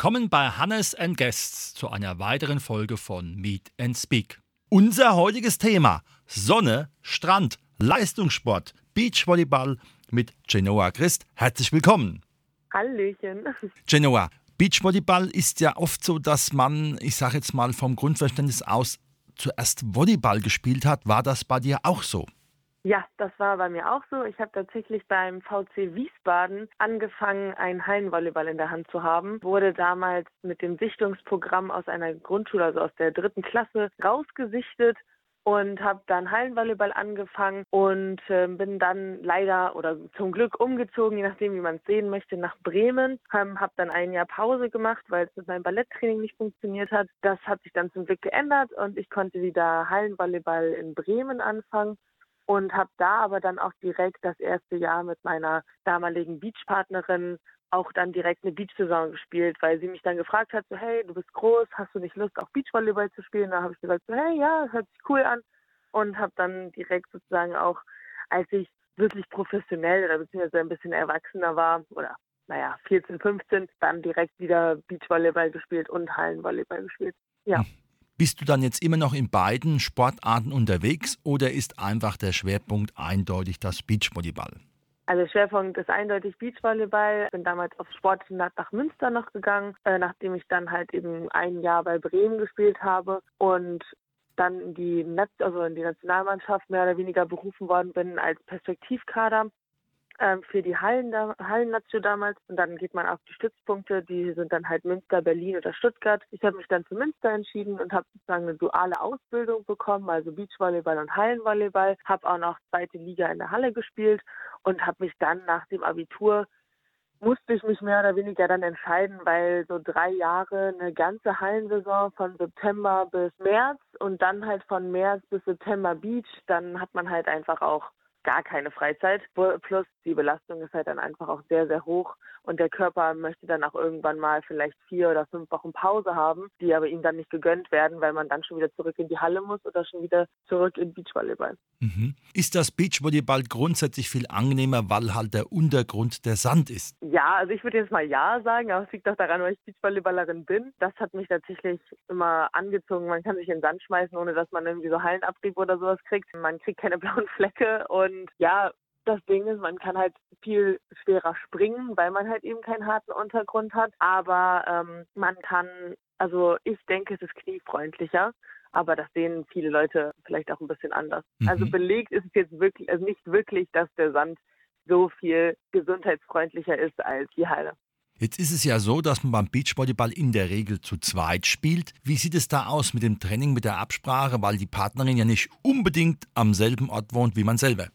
Willkommen bei Hannes and Guests zu einer weiteren Folge von Meet and Speak. Unser heutiges Thema: Sonne, Strand, Leistungssport, Beachvolleyball mit Genoa Christ. Herzlich willkommen. Hallöchen. Genoa, Beachvolleyball ist ja oft so, dass man, ich sage jetzt mal vom Grundverständnis aus, zuerst Volleyball gespielt hat. War das bei dir auch so? Ja, das war bei mir auch so. Ich habe tatsächlich beim VC Wiesbaden angefangen, einen Hallenvolleyball in der Hand zu haben. Wurde damals mit dem Sichtungsprogramm aus einer Grundschule, also aus der dritten Klasse, rausgesichtet und habe dann Hallenvolleyball angefangen und äh, bin dann leider oder zum Glück umgezogen, je nachdem, wie man es sehen möchte, nach Bremen. Ähm, habe dann ein Jahr Pause gemacht, weil es mit meinem Balletttraining nicht funktioniert hat. Das hat sich dann zum Glück geändert und ich konnte wieder Hallenvolleyball in Bremen anfangen und habe da aber dann auch direkt das erste Jahr mit meiner damaligen Beachpartnerin auch dann direkt eine Beachsaison gespielt, weil sie mich dann gefragt hat, so hey, du bist groß, hast du nicht Lust auch Beachvolleyball zu spielen? Da habe ich gesagt, so hey, ja, hört sich cool an und habe dann direkt sozusagen auch, als ich wirklich professionell oder beziehungsweise ein bisschen erwachsener war oder naja, 14, 15, dann direkt wieder Beachvolleyball gespielt und Hallenvolleyball gespielt. Ja. Hm. Bist du dann jetzt immer noch in beiden Sportarten unterwegs oder ist einfach der Schwerpunkt eindeutig das Beachvolleyball? Also Schwerpunkt ist eindeutig Beachvolleyball. Ich bin damals aufs Sportinternat nach Münster noch gegangen, äh, nachdem ich dann halt eben ein Jahr bei Bremen gespielt habe und dann in die, also in die Nationalmannschaft mehr oder weniger berufen worden bin als Perspektivkader für die Hallen, Hallen-Nation damals. Und dann geht man auf die Stützpunkte, die sind dann halt Münster, Berlin oder Stuttgart. Ich habe mich dann für Münster entschieden und habe sozusagen eine duale Ausbildung bekommen, also Beachvolleyball und Hallenvolleyball. Habe auch noch zweite Liga in der Halle gespielt und habe mich dann nach dem Abitur musste ich mich mehr oder weniger dann entscheiden, weil so drei Jahre eine ganze Hallensaison von September bis März und dann halt von März bis September Beach, dann hat man halt einfach auch gar keine Freizeit. Plus die Belastung ist halt dann einfach auch sehr, sehr hoch und der Körper möchte dann auch irgendwann mal vielleicht vier oder fünf Wochen Pause haben, die aber ihm dann nicht gegönnt werden, weil man dann schon wieder zurück in die Halle muss oder schon wieder zurück in Beachvolleyball. Mhm. Ist das Beachvolleyball grundsätzlich viel angenehmer, weil halt der Untergrund der Sand ist? Ja, also ich würde jetzt mal ja sagen, aber es liegt doch daran, weil ich Beachvolleyballerin bin. Das hat mich tatsächlich immer angezogen. Man kann sich in den Sand schmeißen, ohne dass man irgendwie so Hallenabrieb oder sowas kriegt. Man kriegt keine blauen Flecke und ja, das Ding ist, man kann halt viel schwerer springen, weil man halt eben keinen harten Untergrund hat. Aber ähm, man kann, also ich denke, es ist kniefreundlicher. Aber das sehen viele Leute vielleicht auch ein bisschen anders. Mhm. Also belegt ist es jetzt wirklich, also nicht wirklich, dass der Sand so viel gesundheitsfreundlicher ist als die Halle. Jetzt ist es ja so, dass man beim Beachvolleyball in der Regel zu zweit spielt. Wie sieht es da aus mit dem Training, mit der Absprache, weil die Partnerin ja nicht unbedingt am selben Ort wohnt wie man selber?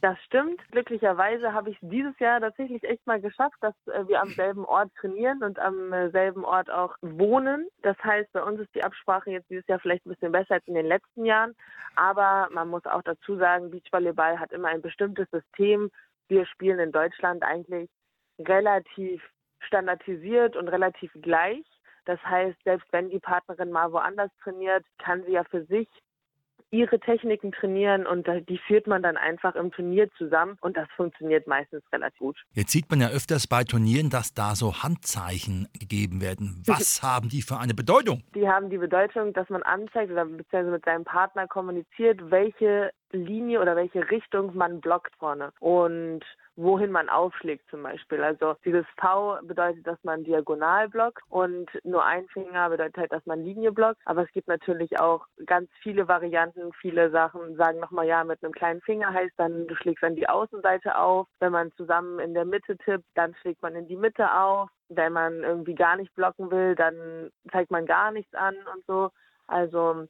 Das stimmt. Glücklicherweise habe ich dieses Jahr tatsächlich echt mal geschafft, dass äh, wir am selben Ort trainieren und am äh, selben Ort auch wohnen. Das heißt, bei uns ist die Absprache jetzt dieses Jahr vielleicht ein bisschen besser als in den letzten Jahren. Aber man muss auch dazu sagen, Beachvolleyball hat immer ein bestimmtes System. Wir spielen in Deutschland eigentlich relativ standardisiert und relativ gleich. Das heißt, selbst wenn die Partnerin mal woanders trainiert, kann sie ja für sich ihre Techniken trainieren und die führt man dann einfach im Turnier zusammen und das funktioniert meistens relativ gut. Jetzt sieht man ja öfters bei Turnieren, dass da so Handzeichen gegeben werden. Was haben die für eine Bedeutung? Die haben die Bedeutung, dass man anzeigt oder beziehungsweise mit seinem Partner kommuniziert, welche Linie oder welche Richtung man blockt vorne. Und wohin man aufschlägt zum Beispiel. Also dieses V bedeutet, dass man diagonal blockt und nur ein Finger bedeutet halt, dass man Linie blockt. Aber es gibt natürlich auch ganz viele Varianten, viele Sachen sagen nochmal, ja, mit einem kleinen Finger heißt dann, du schlägst an die Außenseite auf. Wenn man zusammen in der Mitte tippt, dann schlägt man in die Mitte auf. Wenn man irgendwie gar nicht blocken will, dann zeigt man gar nichts an und so. Also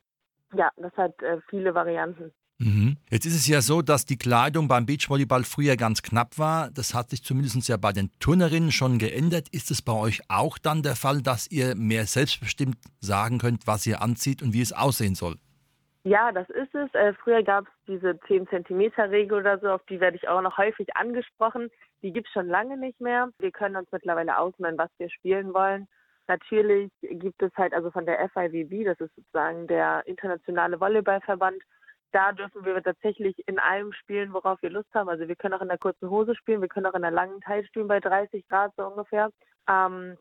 ja, das hat äh, viele Varianten. Mhm. Jetzt ist es ja so, dass die Kleidung beim Beachvolleyball früher ganz knapp war. Das hat sich zumindest ja bei den Turnerinnen schon geändert. Ist es bei euch auch dann der Fall, dass ihr mehr selbstbestimmt sagen könnt, was ihr anzieht und wie es aussehen soll? Ja, das ist es. Äh, früher gab es diese 10 Zentimeter Regel oder so, auf die werde ich auch noch häufig angesprochen. Die gibt es schon lange nicht mehr. Wir können uns mittlerweile ausmalen, was wir spielen wollen. Natürlich gibt es halt also von der FIVB, das ist sozusagen der internationale Volleyballverband, da dürfen wir tatsächlich in allem spielen, worauf wir Lust haben. Also wir können auch in der kurzen Hose spielen, wir können auch in der langen Teil spielen bei 30 Grad so ungefähr. Ähm,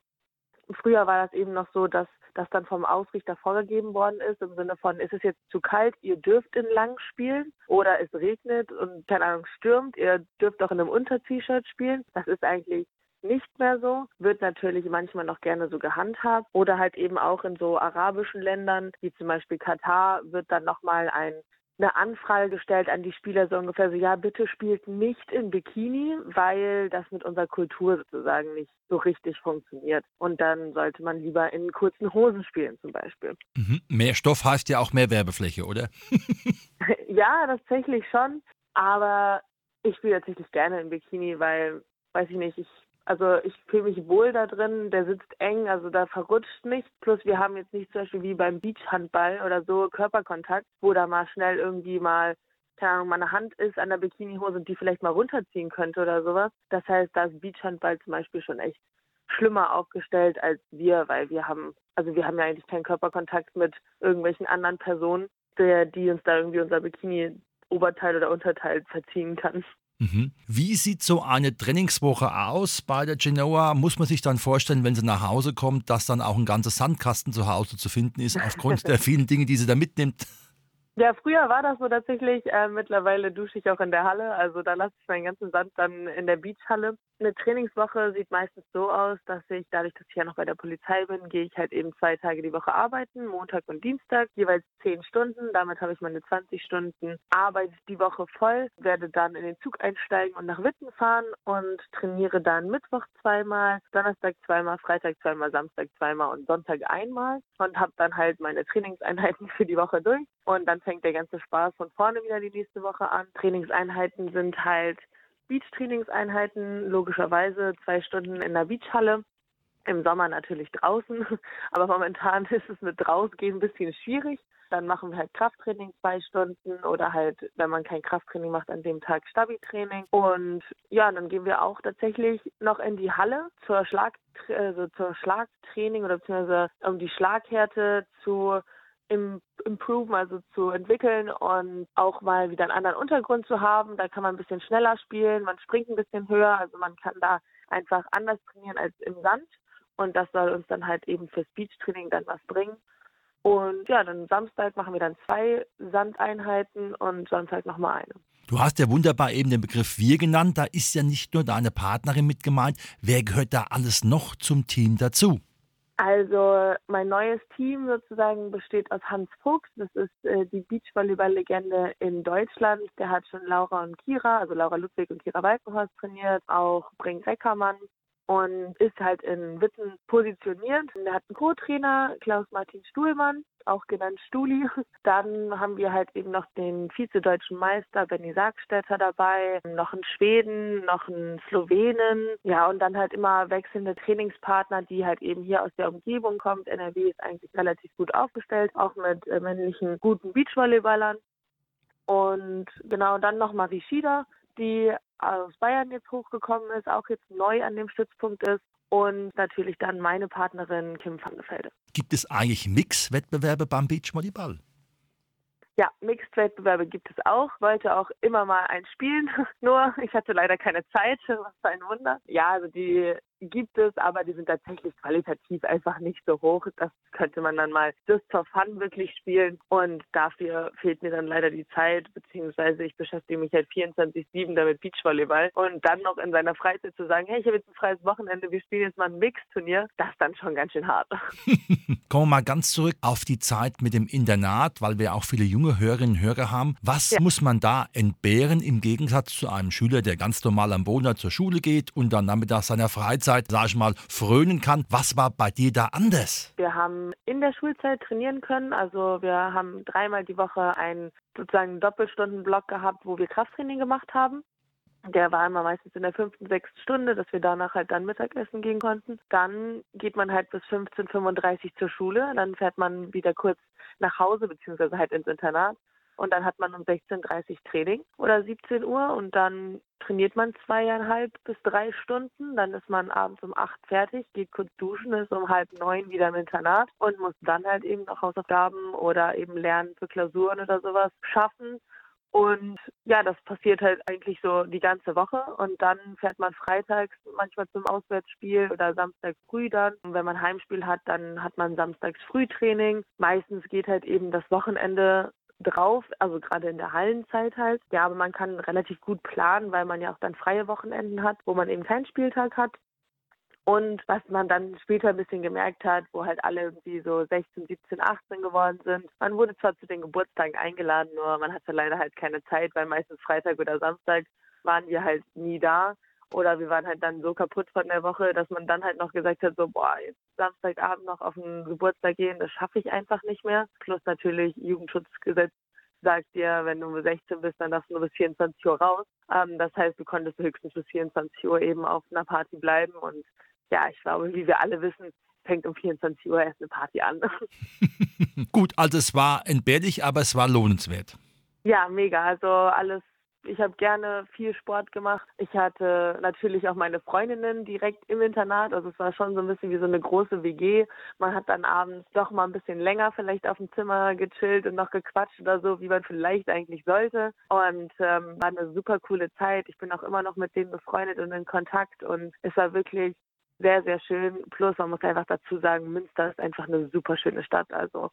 früher war das eben noch so, dass das dann vom Ausrichter vorgegeben worden ist, im Sinne von, ist es jetzt zu kalt, ihr dürft in lang spielen oder es regnet und keine Ahnung stürmt, ihr dürft auch in einem Unter-T-Shirt spielen. Das ist eigentlich nicht mehr so, wird natürlich manchmal noch gerne so gehandhabt oder halt eben auch in so arabischen Ländern, wie zum Beispiel Katar, wird dann nochmal ein eine Anfrage gestellt an die Spieler, so ungefähr so, ja, bitte spielt nicht in Bikini, weil das mit unserer Kultur sozusagen nicht so richtig funktioniert. Und dann sollte man lieber in kurzen Hosen spielen zum Beispiel. Mhm. Mehr Stoff heißt ja auch mehr Werbefläche, oder? ja, tatsächlich schon. Aber ich spiele tatsächlich gerne in Bikini, weil, weiß ich nicht, ich also ich fühle mich wohl da drin, der sitzt eng, also da verrutscht nicht. Plus wir haben jetzt nicht zum Beispiel wie beim Beachhandball oder so Körperkontakt, wo da mal schnell irgendwie mal keine Ahnung, meine Hand ist an der Bikinihose und die vielleicht mal runterziehen könnte oder sowas. Das heißt, da ist Beachhandball zum Beispiel schon echt schlimmer aufgestellt als wir, weil wir haben, also wir haben ja eigentlich keinen Körperkontakt mit irgendwelchen anderen Personen, der, die uns da irgendwie unser Bikini-Oberteil oder Unterteil verziehen kann. Mhm. Wie sieht so eine Trainingswoche aus bei der Genoa? Muss man sich dann vorstellen, wenn sie nach Hause kommt, dass dann auch ein ganzer Sandkasten zu Hause zu finden ist, aufgrund der vielen Dinge, die sie da mitnimmt? Ja, früher war das so tatsächlich. Äh, mittlerweile dusche ich auch in der Halle. Also da lasse ich meinen ganzen Sand dann in der Beachhalle. Eine Trainingswoche sieht meistens so aus, dass ich, dadurch, dass ich ja noch bei der Polizei bin, gehe ich halt eben zwei Tage die Woche arbeiten, Montag und Dienstag, jeweils zehn Stunden. Damit habe ich meine 20 Stunden Arbeit die Woche voll, werde dann in den Zug einsteigen und nach Witten fahren und trainiere dann Mittwoch zweimal, Donnerstag zweimal, Freitag zweimal, Samstag zweimal und Sonntag einmal und habe dann halt meine Trainingseinheiten für die Woche durch. Und dann fängt der ganze Spaß von vorne wieder die nächste Woche an. Trainingseinheiten sind halt Beach-Trainingseinheiten, logischerweise zwei Stunden in der Beachhalle. Im Sommer natürlich draußen, aber momentan ist es mit rausgehen ein bisschen schwierig. Dann machen wir halt Krafttraining zwei Stunden oder halt, wenn man kein Krafttraining macht, an dem Tag Stabi-Training. Und ja, dann gehen wir auch tatsächlich noch in die Halle zur Schlag, also zur Schlagtraining oder beziehungsweise um die Schlaghärte zu im improven, also zu entwickeln und auch mal wieder einen anderen Untergrund zu haben. Da kann man ein bisschen schneller spielen, man springt ein bisschen höher, also man kann da einfach anders trainieren als im Sand. Und das soll uns dann halt eben fürs Beachtraining dann was bringen. Und ja, dann Samstag machen wir dann zwei Sandeinheiten und Sonntag nochmal eine. Du hast ja wunderbar eben den Begriff wir genannt. Da ist ja nicht nur deine Partnerin mit gemeint. Wer gehört da alles noch zum Team dazu? Also mein neues Team sozusagen besteht aus Hans Fuchs, das ist äh, die Beachvolleyball-Legende in Deutschland. Der hat schon Laura und Kira, also Laura Ludwig und Kira Walkenhorst trainiert, auch Brink Reckermann und ist halt in Witten positioniert. Er hat einen Co-Trainer, Klaus-Martin Stuhlmann, auch genannt Stuli. Dann haben wir halt eben noch den Vize-Deutschen Meister Benny Sargstetter dabei, noch einen Schweden, noch einen Slowenen, ja, und dann halt immer wechselnde Trainingspartner, die halt eben hier aus der Umgebung kommen. NRW ist eigentlich relativ gut aufgestellt, auch mit äh, männlichen guten Beachvolleyballern. Und genau dann noch Marie Schieder, die aus Bayern jetzt hochgekommen ist, auch jetzt neu an dem Stützpunkt ist. Und natürlich dann meine Partnerin Kim van der Velde. Gibt es eigentlich Mix-Wettbewerbe beim Beachvolleyball? Ja, Mixed-Wettbewerbe gibt es auch. Wollte auch immer mal ein spielen. Nur ich hatte leider keine Zeit. Was für ein Wunder. Ja, also die gibt es, aber die sind tatsächlich qualitativ einfach nicht so hoch. Das könnte man dann mal just for fun wirklich spielen. Und dafür fehlt mir dann leider die Zeit, beziehungsweise ich beschäftige mich halt 24-7 damit Beachvolleyball. Und dann noch in seiner Freizeit zu sagen, hey, ich habe jetzt ein freies Wochenende, wir spielen jetzt mal ein Mix-Turnier, das ist dann schon ganz schön hart. Kommen wir mal ganz zurück auf die Zeit mit dem Internat, weil wir auch viele junge Hörerinnen und Hörer haben. Was ja. muss man da entbehren im Gegensatz zu einem Schüler, der ganz normal am Boden zur Schule geht und dann nachmittags seiner Freizeit Schulzeit, sag ich mal, frönen kann. Was war bei dir da anders? Wir haben in der Schulzeit trainieren können. Also wir haben dreimal die Woche einen sozusagen Doppelstundenblock gehabt, wo wir Krafttraining gemacht haben. Der war immer meistens in der fünften, sechsten Stunde, dass wir danach halt dann Mittagessen gehen konnten. Dann geht man halt bis 15.35 Uhr zur Schule. Dann fährt man wieder kurz nach Hause, beziehungsweise halt ins Internat. Und dann hat man um 16.30 Uhr Training oder 17 Uhr und dann trainiert man zweieinhalb bis drei Stunden. Dann ist man abends um acht fertig, geht kurz duschen, ist um halb neun wieder im Internat und muss dann halt eben noch Hausaufgaben oder eben Lernen für Klausuren oder sowas schaffen. Und ja, das passiert halt eigentlich so die ganze Woche. Und dann fährt man freitags manchmal zum Auswärtsspiel oder samstags früh dann. Und wenn man Heimspiel hat, dann hat man samstags Frühtraining. Meistens geht halt eben das Wochenende drauf, also gerade in der Hallenzeit halt. Ja, aber man kann relativ gut planen, weil man ja auch dann freie Wochenenden hat, wo man eben keinen Spieltag hat. Und was man dann später ein bisschen gemerkt hat, wo halt alle irgendwie so 16, 17, 18 geworden sind. Man wurde zwar zu den Geburtstagen eingeladen, nur man hatte leider halt keine Zeit, weil meistens Freitag oder Samstag waren wir halt nie da. Oder wir waren halt dann so kaputt von der Woche, dass man dann halt noch gesagt hat, so, boah, jetzt Samstagabend noch auf den Geburtstag gehen, das schaffe ich einfach nicht mehr. Plus natürlich Jugendschutzgesetz sagt dir, wenn du 16 bist, dann darfst du nur bis 24 Uhr raus. Ähm, das heißt, du konntest höchstens bis 24 Uhr eben auf einer Party bleiben. Und ja, ich glaube, wie wir alle wissen, fängt um 24 Uhr erst eine Party an. Gut, also es war entbehrlich, aber es war lohnenswert. Ja, mega. Also alles ich habe gerne viel Sport gemacht. Ich hatte natürlich auch meine Freundinnen direkt im Internat. Also es war schon so ein bisschen wie so eine große WG. Man hat dann abends doch mal ein bisschen länger vielleicht auf dem Zimmer gechillt und noch gequatscht oder so, wie man vielleicht eigentlich sollte. Und ähm, war eine super coole Zeit. Ich bin auch immer noch mit denen befreundet und in Kontakt. Und es war wirklich sehr, sehr schön. Plus, man muss einfach dazu sagen, Münster ist einfach eine super schöne Stadt. Also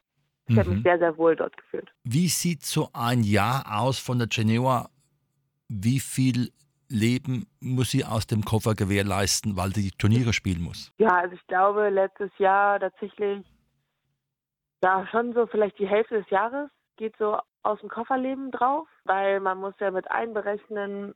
ich mhm. habe mich sehr, sehr wohl dort gefühlt. Wie sieht so ein Jahr aus von der Geneva wie viel Leben muss sie aus dem Koffer gewährleisten, weil sie die Turniere spielen muss? Ja, also ich glaube, letztes Jahr tatsächlich, ja, schon so vielleicht die Hälfte des Jahres geht so aus dem Kofferleben drauf, weil man muss ja mit einberechnen,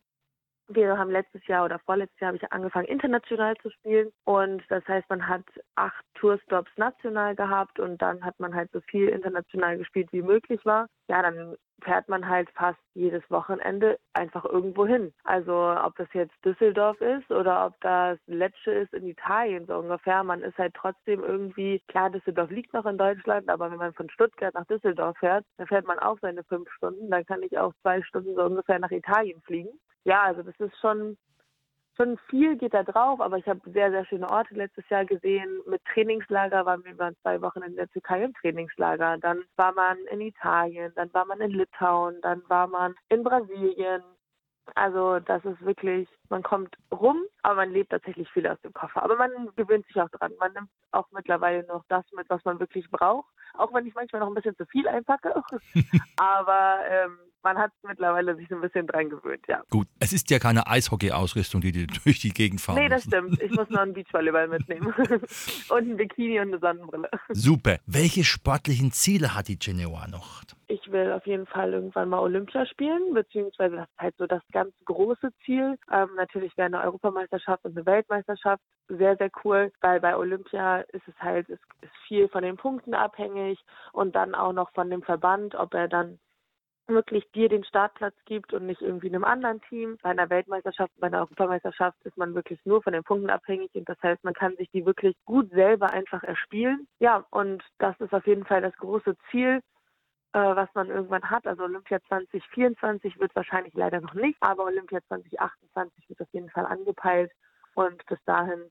wir haben letztes Jahr oder vorletztes Jahr habe ich angefangen, international zu spielen. Und das heißt, man hat acht Tourstops national gehabt und dann hat man halt so viel international gespielt, wie möglich war. Ja, dann fährt man halt fast jedes Wochenende einfach irgendwo hin. Also ob das jetzt Düsseldorf ist oder ob das Lecce ist in Italien so ungefähr. Man ist halt trotzdem irgendwie, klar, Düsseldorf liegt noch in Deutschland, aber wenn man von Stuttgart nach Düsseldorf fährt, dann fährt man auch seine fünf Stunden. Dann kann ich auch zwei Stunden so ungefähr nach Italien fliegen ja, also das ist schon, schon viel geht da drauf, aber ich habe sehr, sehr schöne Orte letztes Jahr gesehen. Mit Trainingslager waren wir über zwei Wochen in der Türkei im Trainingslager. Dann war man in Italien, dann war man in Litauen, dann war man in Brasilien. Also das ist wirklich, man kommt rum, aber man lebt tatsächlich viel aus dem Koffer. Aber man gewöhnt sich auch dran. Man nimmt auch mittlerweile noch das mit, was man wirklich braucht. Auch wenn ich manchmal noch ein bisschen zu viel einpacke. aber ähm, man hat mittlerweile sich so ein bisschen dran gewöhnt, ja. Gut, es ist ja keine Eishockey-Ausrüstung, die dir durch die Gegend fahren Nee, das stimmt. Ich muss noch einen Beachvolleyball mitnehmen. und ein Bikini und eine Sonnenbrille. Super. Welche sportlichen Ziele hat die Genoa noch? Ich will auf jeden Fall irgendwann mal Olympia spielen, beziehungsweise das ist halt so das ganz große Ziel. Ähm, natürlich wäre eine Europameisterschaft und eine Weltmeisterschaft sehr, sehr cool, weil bei Olympia ist es halt, ist, ist viel von den Punkten abhängig und dann auch noch von dem Verband, ob er dann wirklich dir den Startplatz gibt und nicht irgendwie einem anderen Team. Bei einer Weltmeisterschaft, bei einer Europameisterschaft ist man wirklich nur von den Punkten abhängig und das heißt, man kann sich die wirklich gut selber einfach erspielen. Ja, und das ist auf jeden Fall das große Ziel, äh, was man irgendwann hat. Also Olympia 2024 wird wahrscheinlich leider noch nicht, aber Olympia 2028 wird auf jeden Fall angepeilt und bis dahin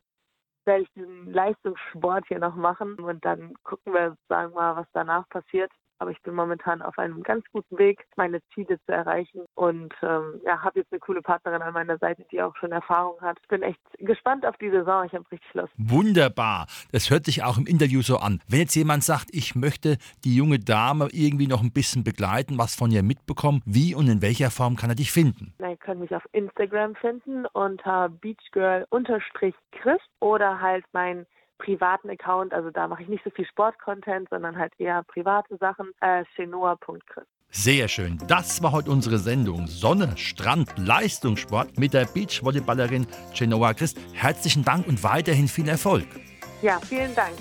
werde ich diesen Leistungssport hier noch machen und dann gucken wir, sagen wir mal, was danach passiert. Aber ich bin momentan auf einem ganz guten Weg, meine Ziele zu erreichen und ähm, ja, habe jetzt eine coole Partnerin an meiner Seite, die auch schon Erfahrung hat. Ich bin echt gespannt auf die Saison. Ich habe richtig Lust. Wunderbar. Das hört sich auch im Interview so an. Wenn jetzt jemand sagt, ich möchte die junge Dame irgendwie noch ein bisschen begleiten, was von ihr mitbekommen, wie und in welcher Form kann er dich finden? Na, ihr könnt mich auf Instagram finden unter beachgirl-chris oder halt mein privaten Account, also da mache ich nicht so viel Sportcontent, sondern halt eher private Sachen, äh, chenoa.chris. Sehr schön. Das war heute unsere Sendung Sonne, Strand, Leistungssport mit der Beachvolleyballerin Genoa Christ. Herzlichen Dank und weiterhin viel Erfolg. Ja, vielen Dank.